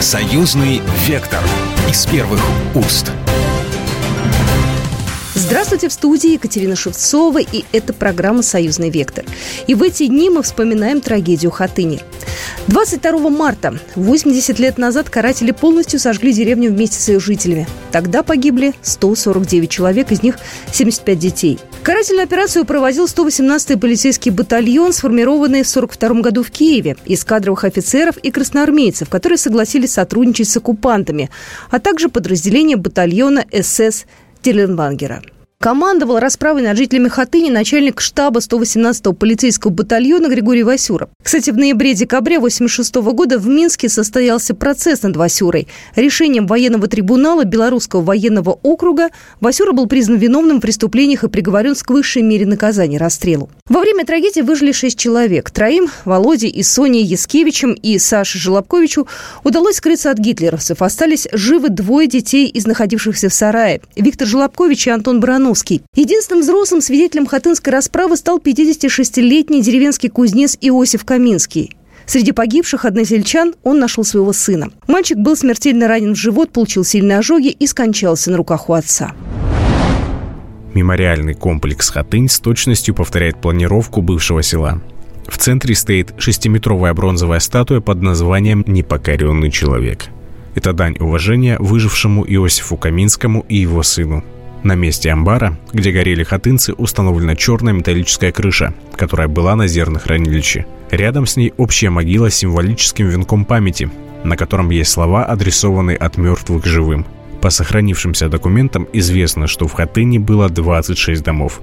Союзный вектор из первых уст. Здравствуйте, в студии Екатерина Шевцова, и это программа «Союзный вектор». И в эти дни мы вспоминаем трагедию Хатыни. 22 марта, 80 лет назад, каратели полностью сожгли деревню вместе с ее жителями. Тогда погибли 149 человек, из них 75 детей. Карательную операцию проводил 118-й полицейский батальон, сформированный в 1942 году в Киеве, из кадровых офицеров и красноармейцев, которые согласились сотрудничать с оккупантами, а также подразделение батальона СС Теленбангера. Командовал расправой над жителями Хатыни начальник штаба 118-го полицейского батальона Григорий Васюра. Кстати, в ноябре-декабре 1986 года в Минске состоялся процесс над Васюрой. Решением военного трибунала Белорусского военного округа Васюра был признан виновным в преступлениях и приговорен к высшей мере наказания – расстрелу. Во время трагедии выжили шесть человек. Троим – Володе и Соне Яскевичем и Саше Желобковичу – удалось скрыться от гитлеровцев. Остались живы двое детей из находившихся в сарае – Виктор Желобкович и Антон Баранов Ивановский. Единственным взрослым свидетелем хатынской расправы стал 56-летний деревенский кузнец Иосиф Каминский. Среди погибших односельчан он нашел своего сына. Мальчик был смертельно ранен в живот, получил сильные ожоги и скончался на руках у отца. Мемориальный комплекс «Хатынь» с точностью повторяет планировку бывшего села. В центре стоит шестиметровая бронзовая статуя под названием «Непокоренный человек». Это дань уважения выжившему Иосифу Каминскому и его сыну – на месте амбара, где горели хатынцы, установлена черная металлическая крыша, которая была на зернохранилище. Рядом с ней общая могила с символическим венком памяти, на котором есть слова, адресованные от мертвых к живым. По сохранившимся документам известно, что в Хатыне было 26 домов.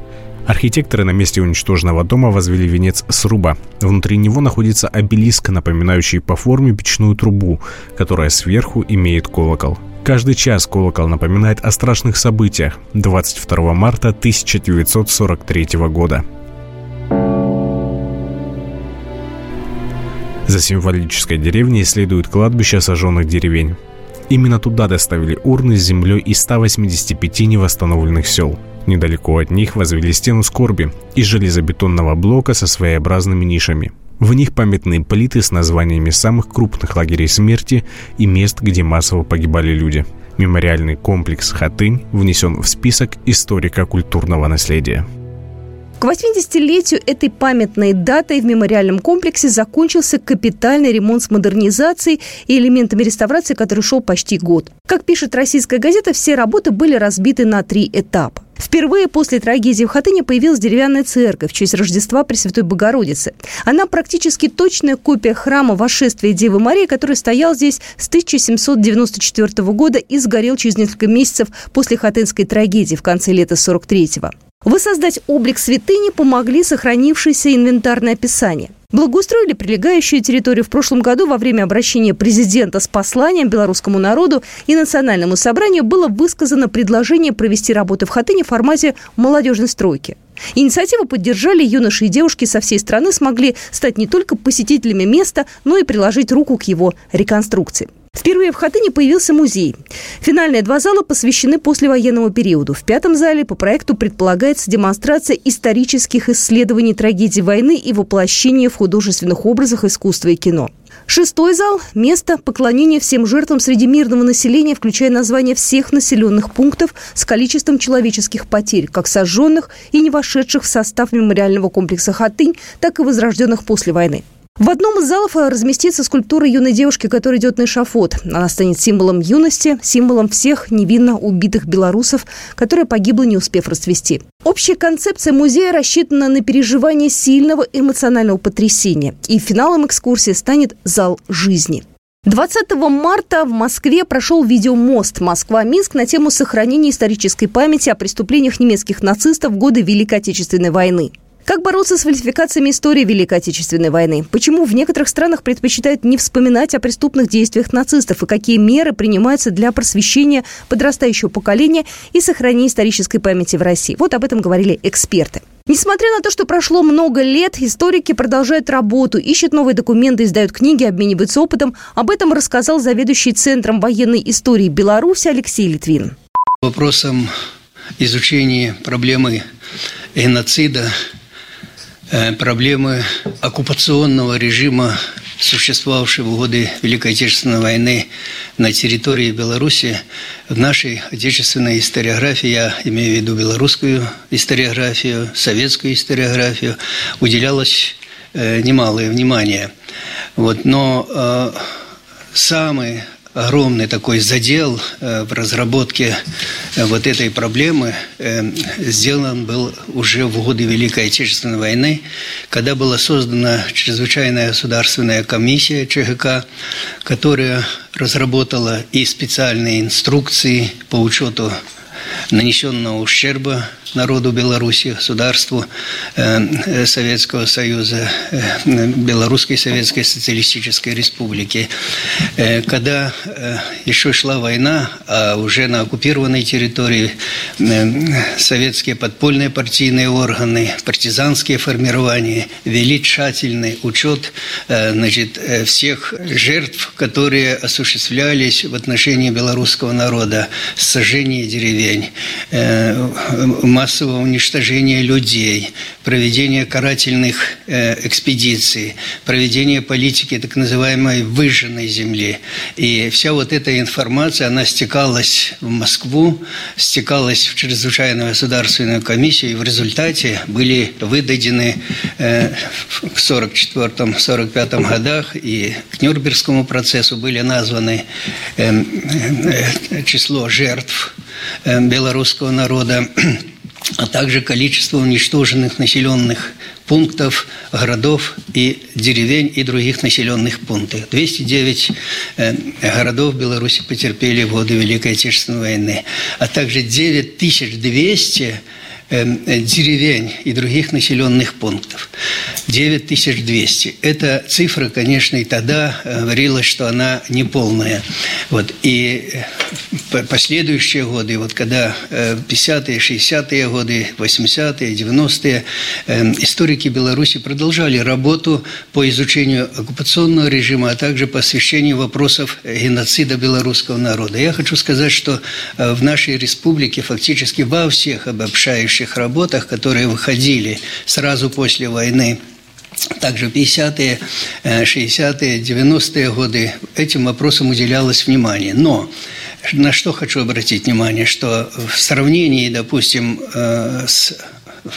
Архитекторы на месте уничтоженного дома возвели венец сруба. Внутри него находится обелиск, напоминающий по форме печную трубу, которая сверху имеет колокол. Каждый час колокол напоминает о страшных событиях 22 марта 1943 года. За символической деревней следует кладбище сожженных деревень. Именно туда доставили урны с землей из 185 невосстановленных сел. Недалеко от них возвели стену скорби из железобетонного блока со своеобразными нишами – в них памятные плиты с названиями самых крупных лагерей смерти и мест, где массово погибали люди. Мемориальный комплекс «Хатынь» внесен в список историко-культурного наследия. К 80-летию этой памятной датой в мемориальном комплексе закончился капитальный ремонт с модернизацией и элементами реставрации, который шел почти год. Как пишет российская газета, все работы были разбиты на три этапа. Впервые после трагедии в Хатыне появилась деревянная церковь в честь Рождества Пресвятой Богородицы. Она практически точная копия храма Вошествия Девы Марии, который стоял здесь с 1794 года и сгорел через несколько месяцев после хатынской трагедии в конце лета 43-го. Воссоздать облик святыни помогли сохранившиеся инвентарные описания. Благоустроили прилегающую территорию в прошлом году во время обращения президента с посланием белорусскому народу и национальному собранию было высказано предложение провести работы в Хатыне в формате молодежной стройки. Инициативу поддержали юноши и девушки со всей страны смогли стать не только посетителями места, но и приложить руку к его реконструкции. Впервые в Хатыне появился музей. Финальные два зала посвящены послевоенному периоду. В пятом зале по проекту предполагается демонстрация исторических исследований трагедии войны и воплощения в художественных образах искусства и кино. Шестой зал – место поклонения всем жертвам среди мирного населения, включая название всех населенных пунктов с количеством человеческих потерь, как сожженных и не вошедших в состав мемориального комплекса «Хатынь», так и возрожденных после войны. В одном из залов разместится скульптура юной девушки, которая идет на эшафот. Она станет символом юности, символом всех невинно убитых белорусов, которая погибла, не успев расцвести. Общая концепция музея рассчитана на переживание сильного эмоционального потрясения. И финалом экскурсии станет зал жизни. 20 марта в Москве прошел видеомост «Москва-Минск» на тему сохранения исторической памяти о преступлениях немецких нацистов в годы Великой Отечественной войны. Как бороться с фальсификациями истории Великой Отечественной войны? Почему в некоторых странах предпочитают не вспоминать о преступных действиях нацистов? И какие меры принимаются для просвещения подрастающего поколения и сохранения исторической памяти в России? Вот об этом говорили эксперты. Несмотря на то, что прошло много лет, историки продолжают работу, ищут новые документы, издают книги, обмениваются опытом. Об этом рассказал заведующий Центром военной истории Беларуси Алексей Литвин. Вопросом изучения проблемы геноцида проблемы оккупационного режима в существовавшей в годы Великой Отечественной войны на территории Беларуси, в нашей отечественной историографии, я имею в виду белорусскую историографию, советскую историографию, уделялось немалое внимание. Вот, но э, самый огромный такой задел э, в разработке э, вот этой проблемы э, сделан был уже в годы Великой Отечественной войны, когда была создана чрезвычайная государственная комиссия ЧГК, которая разработала и специальные инструкции по учету нанесенного ущерба народу Беларуси, государству э, Советского Союза, э, Белорусской Советской Социалистической Республики. Э, когда еще шла война, а уже на оккупированной территории советские подпольные партийные органы, партизанские формирования вели тщательный учет значит, всех жертв, которые осуществлялись в отношении белорусского народа, сожжение деревень, массового уничтожения людей, проведение карательных э, экспедиций, проведение политики так называемой выжженной земли. И вся вот эта информация, она стекалась в Москву, стекалась в чрезвычайную государственную комиссию, и в результате были выдадены э, в 1944-1945 годах и к Нюрнбергскому процессу были названы э, э, число жертв э, белорусского народа а также количество уничтоженных населенных пунктов, городов и деревень и других населенных пунктов. 209 э, городов Беларуси потерпели в годы Великой Отечественной войны, а также 9200 Эм, деревень и других населенных пунктов. 9200. Эта цифра, конечно, и тогда э, говорилось, что она неполная. Вот. И э, последующие годы, вот когда 50-е, э, 60-е годы, 80-е, 90-е, эм, историки Беларуси продолжали работу по изучению оккупационного режима, а также по освещению вопросов геноцида белорусского народа. Я хочу сказать, что в нашей республике фактически во всех обобщающих предыдущих работах, которые выходили сразу после войны, также 50-е, 60-е, 90-е годы этим вопросам уделялось внимание. Но на что хочу обратить внимание, что в сравнении, допустим, э, с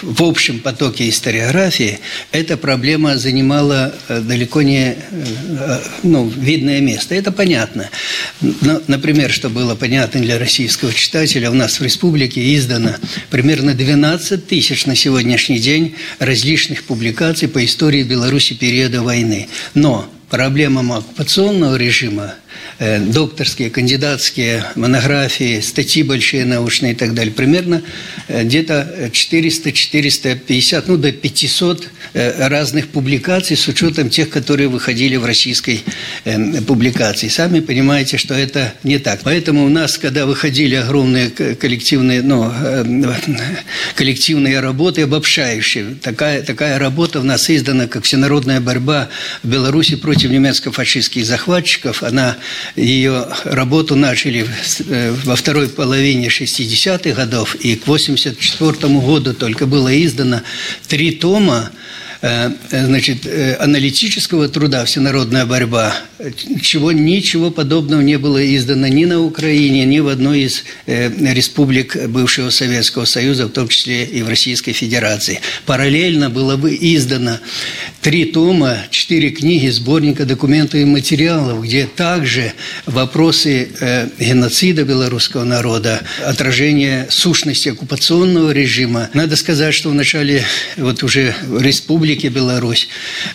в общем потоке историографии эта проблема занимала э, далеко не э, ну, видное место. Это понятно. Но, например, что было понятно для российского читателя, у нас в республике издано примерно 12 тысяч на сегодняшний день различных публикаций по истории Беларуси периода войны. Но проблемам оккупационного режима Э, докторские, кандидатские монографии, статьи большие научные и так далее. Примерно э, где-то 400-450, ну до 500 э, разных публикаций с учетом тех, которые выходили в российской публикации. Сами понимаете, что это не так. Поэтому у нас, когда выходили огромные коллективные, ну, коллективные работы, обобщающие, такая, такая работа у нас издана, как «Всенародная борьба в Беларуси против немецко-фашистских захватчиков», она ее работу начали э, во второй половине 60-х годов, и к 1984 году только было издано три тома Э, значит, э, аналитического труда «Всенародная борьба», чего ничего подобного не было издано ни на Украине, ни в одной из э, республик бывшего Советского Союза, в том числе и в Российской Федерации. Параллельно было бы издано три тома, четыре книги сборника документов и материалов, где также вопросы геноцида белорусского народа, отражение сущности оккупационного режима. Надо сказать, что в начале вот уже Республики Беларусь.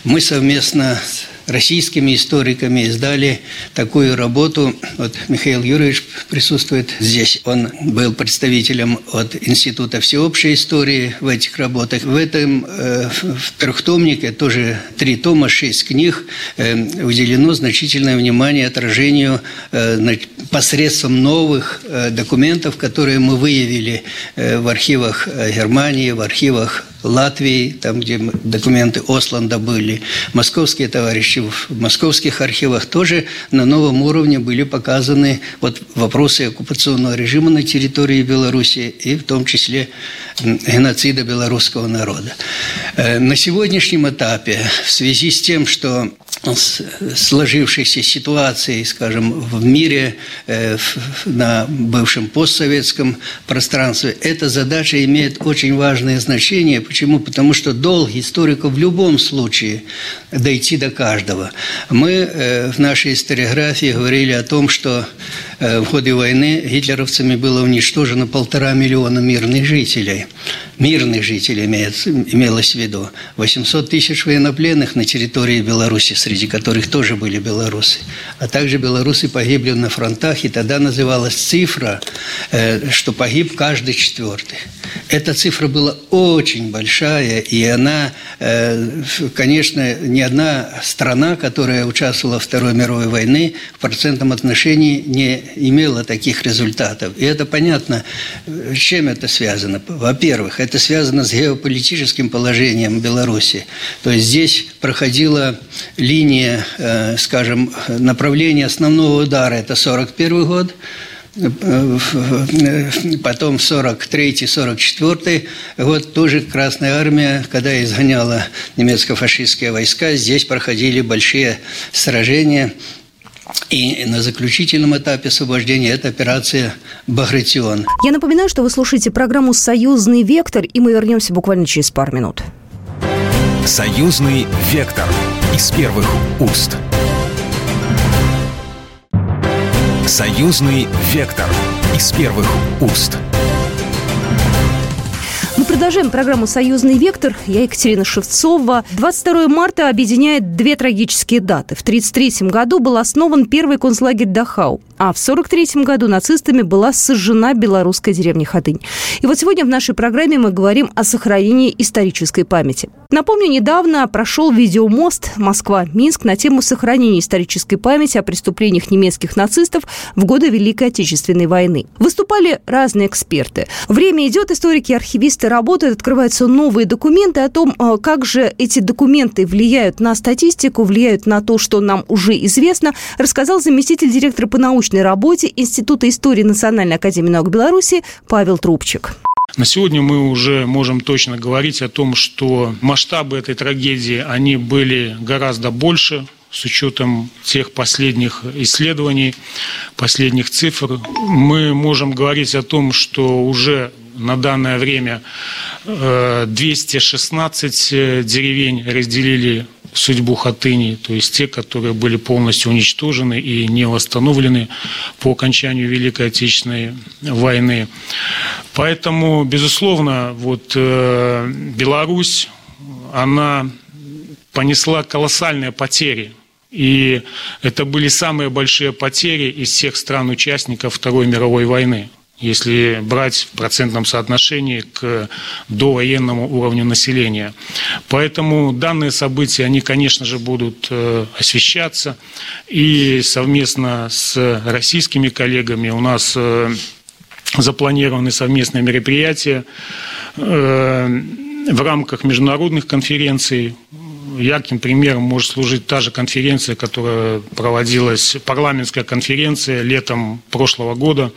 Мы совместно с российскими историками издали такую работу. Вот Михаил Юрьевич присутствует здесь. Он был представителем от Института всеобщей истории в этих работах. В этом э, в трехтомнике, тоже три тома, шесть книг, э, уделено значительное внимание отражению э, посредством новых документов, которые мы выявили в архивах Германии, в архивах Латвии, там, где документы Осланда были. Московские товарищи в московских архивах тоже на новом уровне были показаны вот вопросы оккупационного режима на территории Беларуси и в том числе геноцида белорусского народа. Э, на сегодняшнем этапе в связи с тем, что сложившейся ситуации, скажем, в мире, э, на бывшем постсоветском пространстве, эта задача имеет очень важное значение. Почему? Потому что долг историка в любом случае дойти до каждого. Мы э, в нашей историографии говорили о том, что в ходе войны гитлеровцами было уничтожено полтора миллиона мирных жителей. Мирных жителей имелось в виду. 800 тысяч военнопленных на территории Беларуси среди которых тоже были белорусы. А также белорусы погибли на фронтах, и тогда называлась цифра, э, что погиб каждый четвертый. Эта цифра была очень большая, и она, э, конечно, ни одна страна, которая участвовала в Второй мировой войне, в процентном отношении не имела таких результатов. И это понятно, с чем это связано. Во-первых, это связано с геополитическим положением Беларуси. То есть здесь проходила линия э, скажем, направление основного удара – это 41 год, потом 43-44 год тоже Красная Армия, когда изгоняла немецко-фашистские войска, здесь проходили большие сражения. И на заключительном этапе освобождения это операция «Багратион». Я напоминаю, что вы слушаете программу «Союзный вектор», и мы вернемся буквально через пару минут. «Союзный вектор» из первых уст. Союзный вектор из первых уст. Мы продолжаем программу «Союзный вектор». Я Екатерина Шевцова. 22 марта объединяет две трагические даты. В 1933 году был основан первый концлагерь Дахау, а в 1943 году нацистами была сожжена белорусская деревня Хатынь. И вот сегодня в нашей программе мы говорим о сохранении исторической памяти. Напомню, недавно прошел видеомост Москва-Минск на тему сохранения исторической памяти о преступлениях немецких нацистов в годы Великой Отечественной войны. Выступали разные эксперты. Время идет, историки и архивисты работают, открываются новые документы о том, э, как же эти документы влияют на статистику, влияют на то, что нам уже известно, рассказал заместитель директора по научной работе Института истории Национальной академии наук Беларуси Павел Трубчик. На сегодня мы уже можем точно говорить о том, что масштабы этой трагедии, они были гораздо больше, с учетом тех последних исследований, последних цифр, мы можем говорить о том, что уже на данное время 216 э, э, деревень разделили судьбу Хатыни, то есть те, которые были полностью уничтожены и не восстановлены по окончанию Великой Отечественной войны. Поэтому, безусловно, вот э, Беларусь, она понесла колоссальные потери и это были самые большие потери из всех стран-участников Второй мировой войны если брать в процентном соотношении к довоенному уровню населения. Поэтому данные события, они, конечно же, будут э, освещаться. И совместно с российскими коллегами у нас э, запланированы совместные мероприятия э, в рамках международных конференций ярким примером может служить та же конференция, которая проводилась, парламентская конференция летом прошлого года,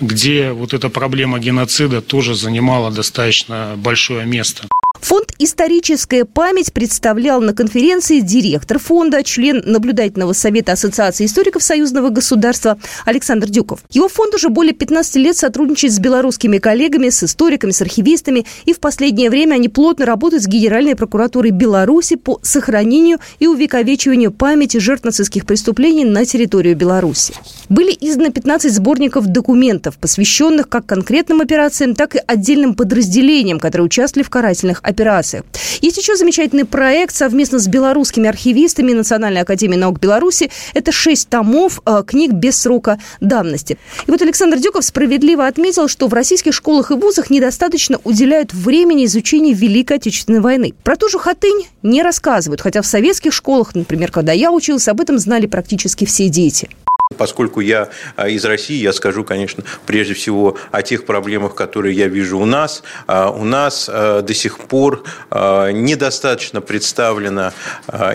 где вот эта проблема геноцида тоже занимала достаточно большое место. Фонд «Историческая память» представлял на конференции директор фонда, член наблюдательного совета Ассоциации историков Союзного государства Александр Дюков. Его фонд уже более 15 лет сотрудничает с белорусскими коллегами, с историками, с архивистами, и в последнее время они плотно работают с Генеральной прокуратурой Беларуси по сохранению и увековечиванию памяти жертв нацистских преступлений на территорию Беларуси. Были изданы 15 сборников документов, посвященных как конкретным операциям, так и отдельным подразделениям, которые участвовали в карательных операциях. Есть еще замечательный проект совместно с белорусскими архивистами Национальной академии наук Беларуси. Это шесть томов э, книг без срока давности. И вот Александр Дюков справедливо отметил, что в российских школах и вузах недостаточно уделяют времени изучению Великой Отечественной войны. Про ту же Хатынь не рассказывают, хотя в советских школах, например, когда я учился, об этом знали практически все дети. Поскольку я из России, я скажу, конечно, прежде всего о тех проблемах, которые я вижу у нас. У нас до сих пор недостаточно представлена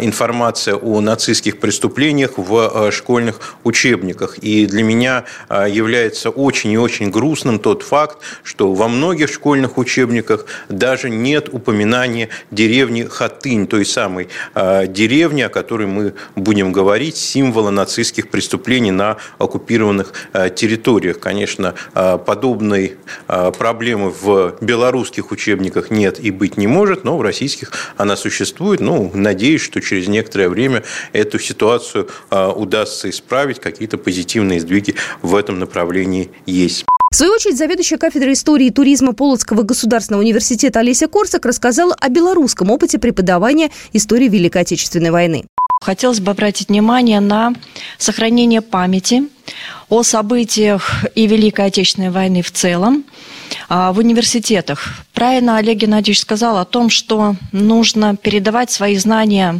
информация о нацистских преступлениях в школьных учебниках. И для меня является очень и очень грустным тот факт, что во многих школьных учебниках даже нет упоминания деревни Хатынь, той самой деревни, о которой мы будем говорить, символа нацистских преступлений на оккупированных территориях. Конечно, подобной проблемы в белорусских учебниках нет и быть не может, но в российских она существует. Ну, надеюсь, что через некоторое время эту ситуацию удастся исправить, какие-то позитивные сдвиги в этом направлении есть. В свою очередь, заведующая кафедрой истории и туризма Полоцкого государственного университета Олеся Корсак рассказала о белорусском опыте преподавания истории Великой Отечественной войны. Хотелось бы обратить внимание на сохранение памяти о событиях и Великой Отечественной войны в целом а, в университетах. Правильно Олег Геннадьевич сказал о том, что нужно передавать свои знания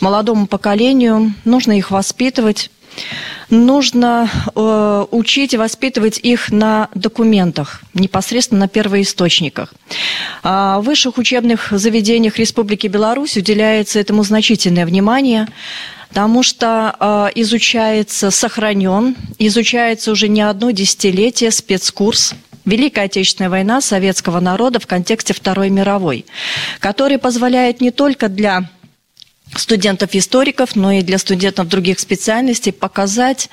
молодому поколению, нужно их воспитывать, нужно э, учить и воспитывать их на документах, непосредственно на первоисточниках. А в высших учебных заведениях Республики Беларусь уделяется этому значительное внимание потому что э, изучается, сохранен, изучается уже не одно десятилетие спецкурс Великая Отечественная война советского народа в контексте Второй мировой, который позволяет не только для студентов-историков, но и для студентов других специальностей показать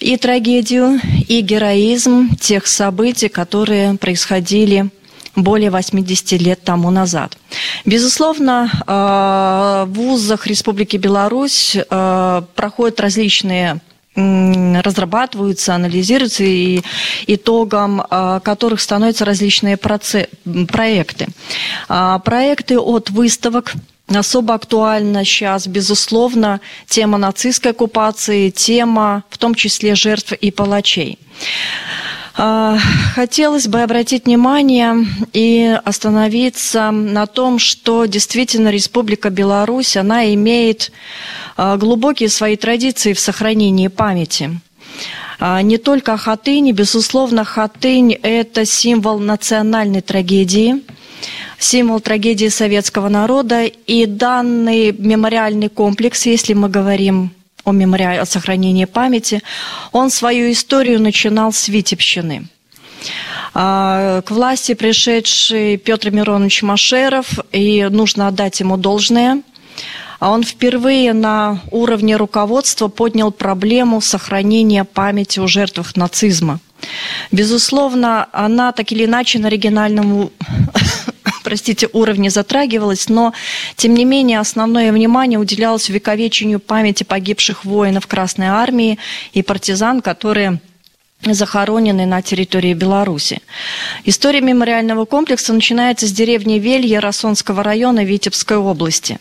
и трагедию, и героизм тех событий, которые происходили более 80 лет тому назад. Безусловно, э, в вузах Республики Беларусь э, проходят различные разрабатываются, анализируются, и итогом э, которых становятся различные проекты. Проекты от выставок особо актуальна сейчас, безусловно, тема нацистской оккупации, тема в том числе жертв и палачей. А, хотелось бы обратить внимание и остановиться на том, что действительно Республика Беларусь, она имеет а, глубокие свои традиции в сохранении памяти. А, не только Хатынь, безусловно, Хатынь – это символ национальной трагедии – символ трагедии советского народа. И данный мемориальный комплекс, если мы говорим о, мемориале, о сохранении памяти, он свою историю начинал с Витебщины. А, к власти пришедший Петр Миронович Машеров, и нужно отдать ему должное – а он впервые на уровне руководства поднял проблему сохранения памяти о жертвах нацизма. Безусловно, она так или иначе на региональном простите, уровне затрагивалась, но, тем не менее, основное внимание уделялось увековечению памяти погибших воинов Красной Армии и партизан, которые захоронены на территории Беларуси. История мемориального комплекса начинается с деревни Велье Росонского района Витебской области.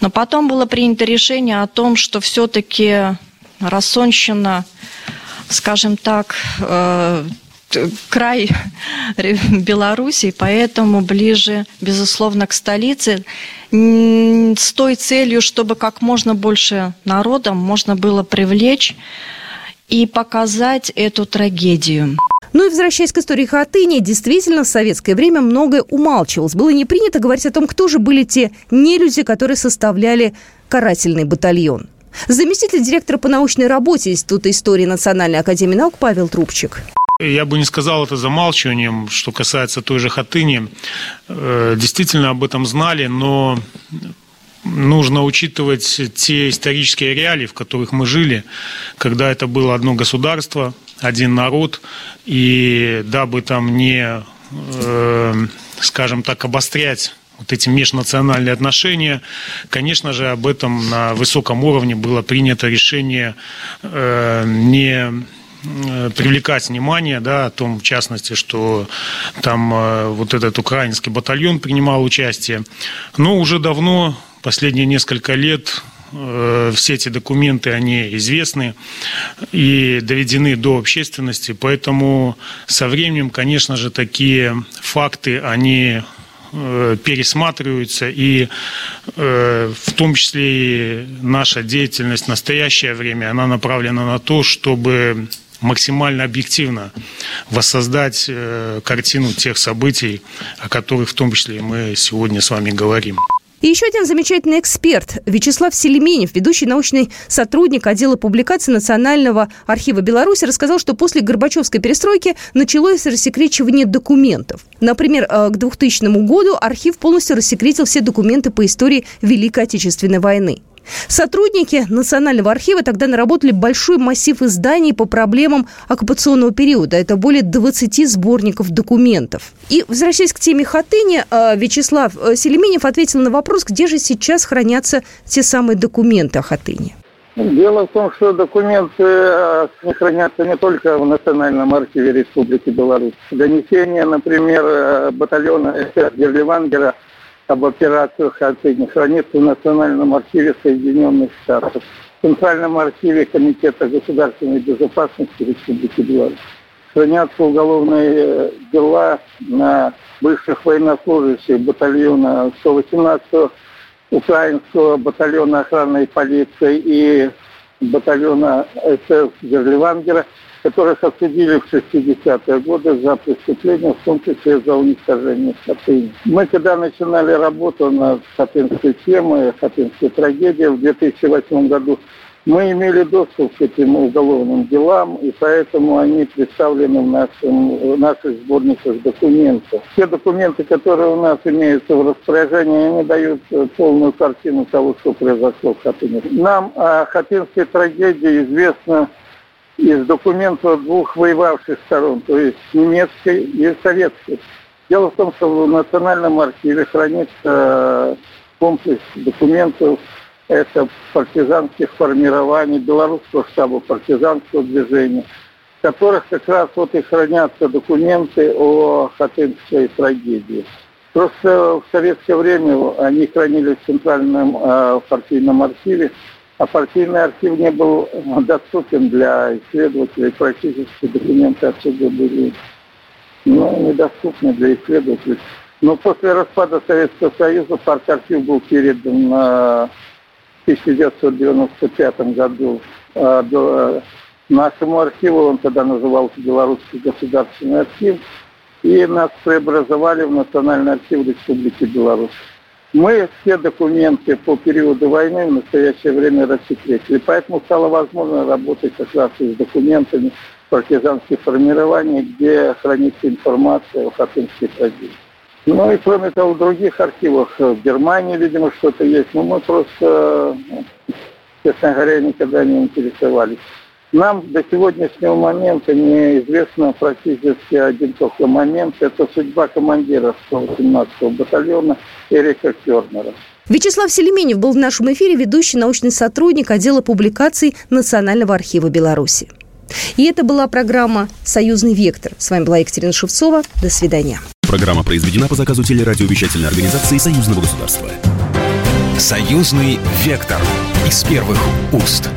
Но потом было принято решение о том, что все-таки Рассонщина, скажем так, э, край Беларуси, поэтому ближе, безусловно, к столице, с той целью, чтобы как можно больше народом можно было привлечь и показать эту трагедию. Ну и возвращаясь к истории Хатыни, действительно, в советское время многое умалчивалось. Было не принято говорить о том, кто же были те нелюди, которые составляли карательный батальон. Заместитель директора по научной работе Института истории Национальной академии наук Павел Трубчик. Я бы не сказал это замалчиванием, что касается той же Хатыни. Э, действительно об этом знали, но нужно учитывать те исторические реалии, в которых мы жили, когда это было одно государство, один народ, и дабы там не, э, скажем так, обострять вот эти межнациональные отношения. Конечно же, об этом на высоком уровне было принято решение э, не привлекать внимание, да, о том, в частности, что там э, вот этот украинский батальон принимал участие. Но уже давно, последние несколько лет, э, все эти документы, они известны и доведены до общественности, поэтому со временем, конечно же, такие факты, они э, пересматриваются, и э, в том числе и наша деятельность в настоящее время, она направлена на то, чтобы максимально объективно воссоздать э, картину тех событий, о которых в том числе мы сегодня с вами говорим. И еще один замечательный эксперт Вячеслав Селеменев, ведущий научный сотрудник отдела публикации Национального архива Беларуси, рассказал, что после Горбачевской перестройки началось рассекречивание документов. Например, э, к 2000 году архив полностью рассекретил все документы по истории Великой Отечественной войны. Сотрудники Национального архива тогда наработали большой массив изданий по проблемам оккупационного периода. Это более 20 сборников документов. И, возвращаясь к теме Хатыни, э, Вячеслав э, Селеменев ответил на вопрос, где же сейчас хранятся те самые документы о Хатыни. Дело в том, что документы э, хранятся не только в Национальном архиве Республики Беларусь. Донесения, например, батальона СС об операциях Хатыни хранится в Национальном архиве Соединенных Штатов, в Центральном архиве Комитета государственной безопасности Республики Беларусь. Хранятся уголовные э, дела на бывших военнослужащих батальона 118 украинского батальона охранной полиции и батальона СС Герливангера – которых осудили в 60-е годы за преступления, в том числе за уничтожение Хатыни. Мы когда начинали работу над хатынской темой, хатынской трагедией в 2008 году, мы имели доступ к этим уголовным делам, и поэтому они представлены в, нашем, в наших сборниках документов. Все документы, которые у нас имеются в распоряжении, они дают полную картину того, что произошло в Хатыне. Нам о хатынской трагедии известно из документов двух воевавших сторон, то есть немецкой и советской. Дело в том, что в Национальном архиве хранится э, комплекс документов это партизанских формирований, белорусского штаба партизанского движения, в которых как раз вот и хранятся документы о Хатынской трагедии. Просто в советское время они хранились в Центральном э, партийном архиве, а партийный архив не был доступен для исследователей. Практически документы отсюда были ну, недоступны для исследователей. Но после распада Советского Союза парк-архив был передан в 1995 году а, нашему архиву, он тогда назывался Белорусский государственный архив, и нас преобразовали в Национальный архив Республики Беларусь. Мы все документы по периоду войны в настоящее время рассекретили, поэтому стало возможно работать как раз с документами партизанских формирований, где хранится информация о Хатынской трагедии. Ну и кроме того, в других архивах, в Германии, видимо, что-то есть, но мы просто, честно говоря, никогда не интересовались. Нам до сегодняшнего момента неизвестно практически один только момент. Это судьба командира 118-го батальона Эрика Кернера. Вячеслав Селеменев был в нашем эфире ведущий научный сотрудник отдела публикаций Национального архива Беларуси. И это была программа «Союзный вектор». С вами была Екатерина Шевцова. До свидания. Программа произведена по заказу телерадиовещательной организации Союзного государства. «Союзный вектор» из первых уст.